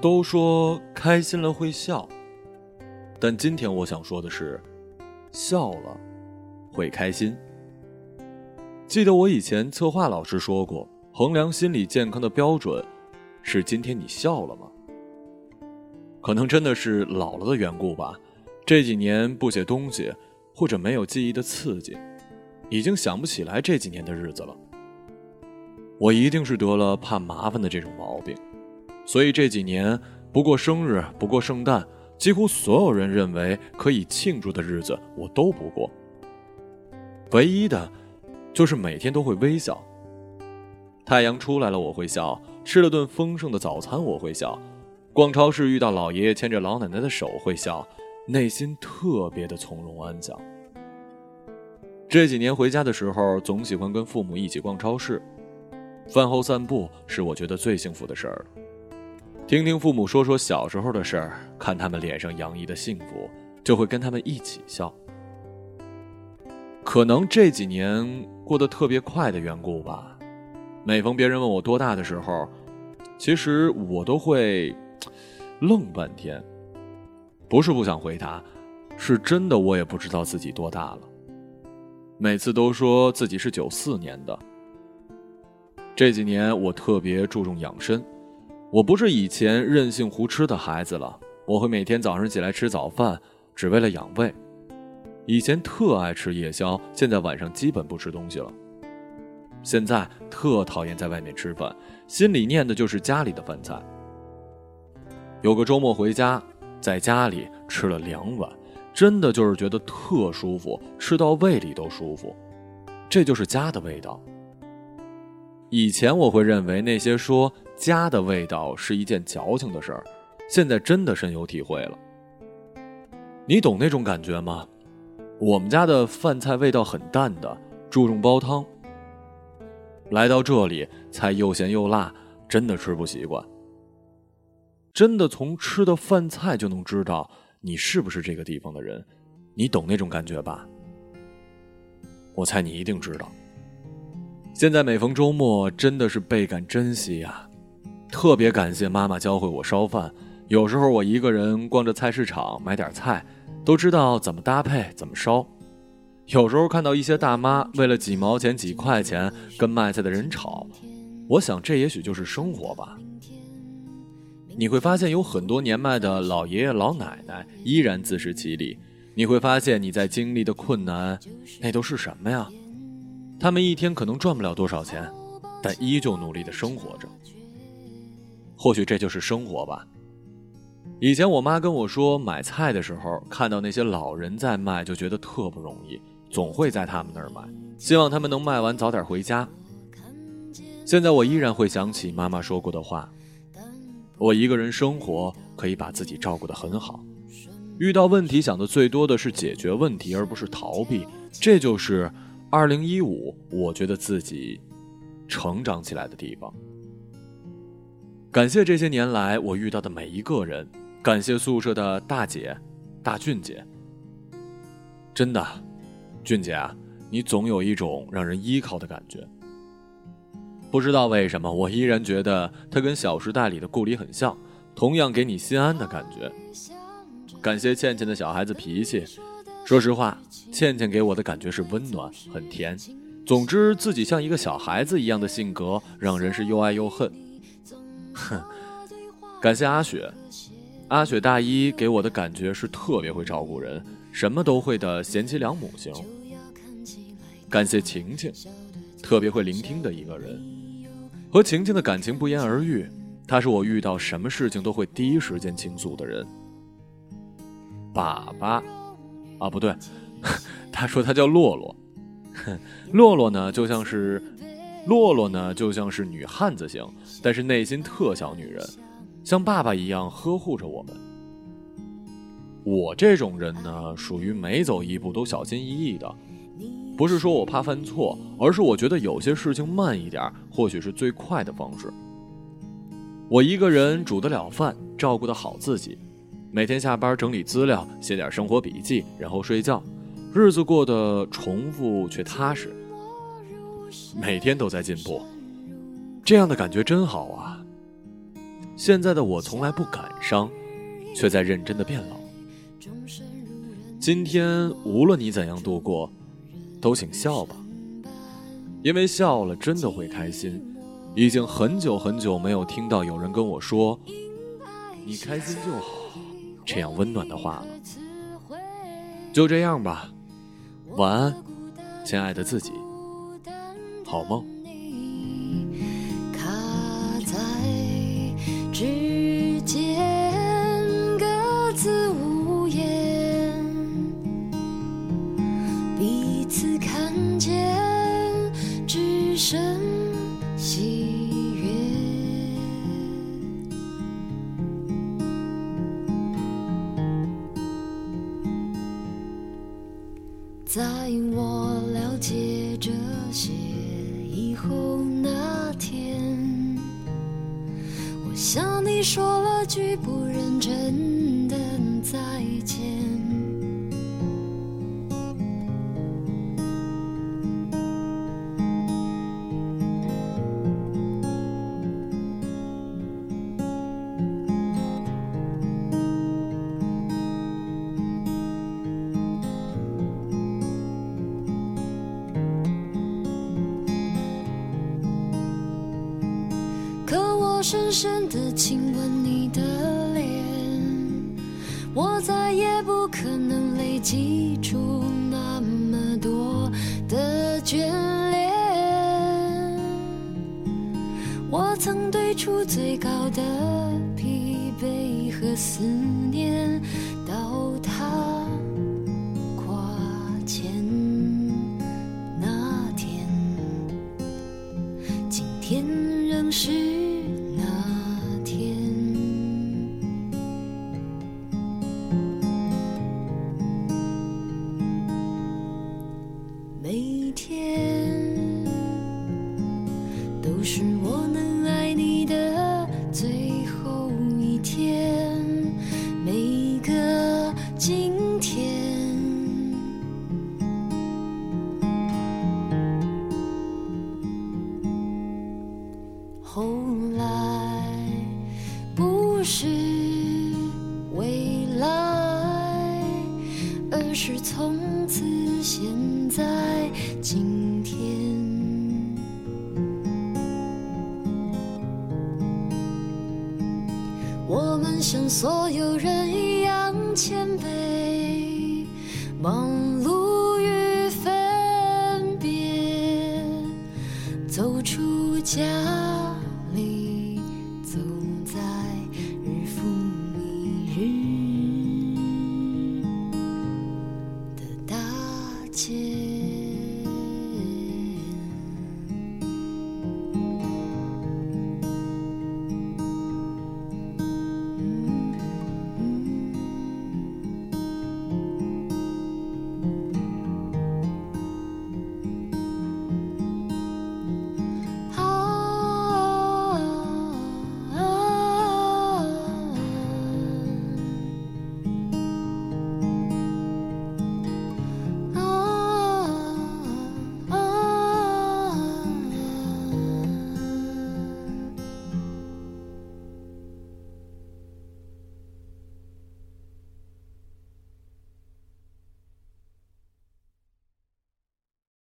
都说开心了会笑，但今天我想说的是，笑了会开心。记得我以前策划老师说过，衡量心理健康的标准是今天你笑了吗？可能真的是老了的缘故吧，这几年不写东西，或者没有记忆的刺激，已经想不起来这几年的日子了。我一定是得了怕麻烦的这种毛病。所以这几年不过生日，不过圣诞，几乎所有人认为可以庆祝的日子，我都不过。唯一的，就是每天都会微笑。太阳出来了我会笑，吃了顿丰盛的早餐我会笑，逛超市遇到老爷爷牵着老奶奶的手会笑，内心特别的从容安详。这几年回家的时候，总喜欢跟父母一起逛超市，饭后散步是我觉得最幸福的事儿了。听听父母说说小时候的事儿，看他们脸上洋溢的幸福，就会跟他们一起笑。可能这几年过得特别快的缘故吧，每逢别人问我多大的时候，其实我都会愣半天。不是不想回答，是真的我也不知道自己多大了。每次都说自己是九四年的。这几年我特别注重养生。我不是以前任性胡吃的孩子了，我会每天早上起来吃早饭，只为了养胃。以前特爱吃夜宵，现在晚上基本不吃东西了。现在特讨厌在外面吃饭，心里念的就是家里的饭菜。有个周末回家，在家里吃了两碗，真的就是觉得特舒服，吃到胃里都舒服，这就是家的味道。以前我会认为那些说。家的味道是一件矫情的事儿，现在真的深有体会了。你懂那种感觉吗？我们家的饭菜味道很淡的，注重煲汤。来到这里，菜又咸又辣，真的吃不习惯。真的从吃的饭菜就能知道你是不是这个地方的人，你懂那种感觉吧？我猜你一定知道。现在每逢周末，真的是倍感珍惜呀。特别感谢妈妈教会我烧饭，有时候我一个人逛着菜市场买点菜，都知道怎么搭配怎么烧。有时候看到一些大妈为了几毛钱几块钱跟卖菜的人吵，我想这也许就是生活吧。你会发现有很多年迈的老爷爷老奶奶依然自食其力，你会发现你在经历的困难，那都是什么呀？他们一天可能赚不了多少钱，但依旧努力的生活着。或许这就是生活吧。以前我妈跟我说，买菜的时候看到那些老人在卖，就觉得特不容易，总会在他们那儿买，希望他们能卖完早点回家。现在我依然会想起妈妈说过的话：我一个人生活可以把自己照顾得很好，遇到问题想的最多的是解决问题，而不是逃避。这就是二零一五，我觉得自己成长起来的地方。感谢这些年来我遇到的每一个人，感谢宿舍的大姐、大俊姐。真的，俊姐啊，你总有一种让人依靠的感觉。不知道为什么，我依然觉得她跟《小时代》里的顾里很像，同样给你心安的感觉。感谢倩倩的小孩子脾气，说实话，倩倩给我的感觉是温暖、很甜。总之，自己像一个小孩子一样的性格，让人是又爱又恨。哼，感谢阿雪，阿雪大一给我的感觉是特别会照顾人，什么都会的贤妻良母型。感谢晴晴，特别会聆听的一个人，和晴晴的感情不言而喻，她是我遇到什么事情都会第一时间倾诉的人。爸爸，啊不对，他说他叫洛洛，洛洛呢就像是。洛洛呢，就像是女汉子型，但是内心特小女人，像爸爸一样呵护着我们。我这种人呢，属于每走一步都小心翼翼的，不是说我怕犯错，而是我觉得有些事情慢一点，或许是最快的方式。我一个人煮得了饭，照顾得好自己，每天下班整理资料，写点生活笔记，然后睡觉，日子过得重复却踏实。每天都在进步，这样的感觉真好啊！现在的我从来不感伤，却在认真的变老。今天无论你怎样度过，都请笑吧，因为笑了真的会开心。已经很久很久没有听到有人跟我说“你开心就好”这样温暖的话了。就这样吧，晚安，亲爱的自己，好梦？你卡在指尖，各自无言。彼此看见，只剩喜悦。在我了解这些。以后那天，我向你说了句不认真深深的亲吻你的脸，我再也不可能累积出那么多的眷恋。我曾堆出最高的疲惫和思念，到他跨前那天，今天仍是。就是我能爱你的最后一天每个今天。后来不是未来而是从我们像所有人一样谦卑，忙碌与分别，走出家。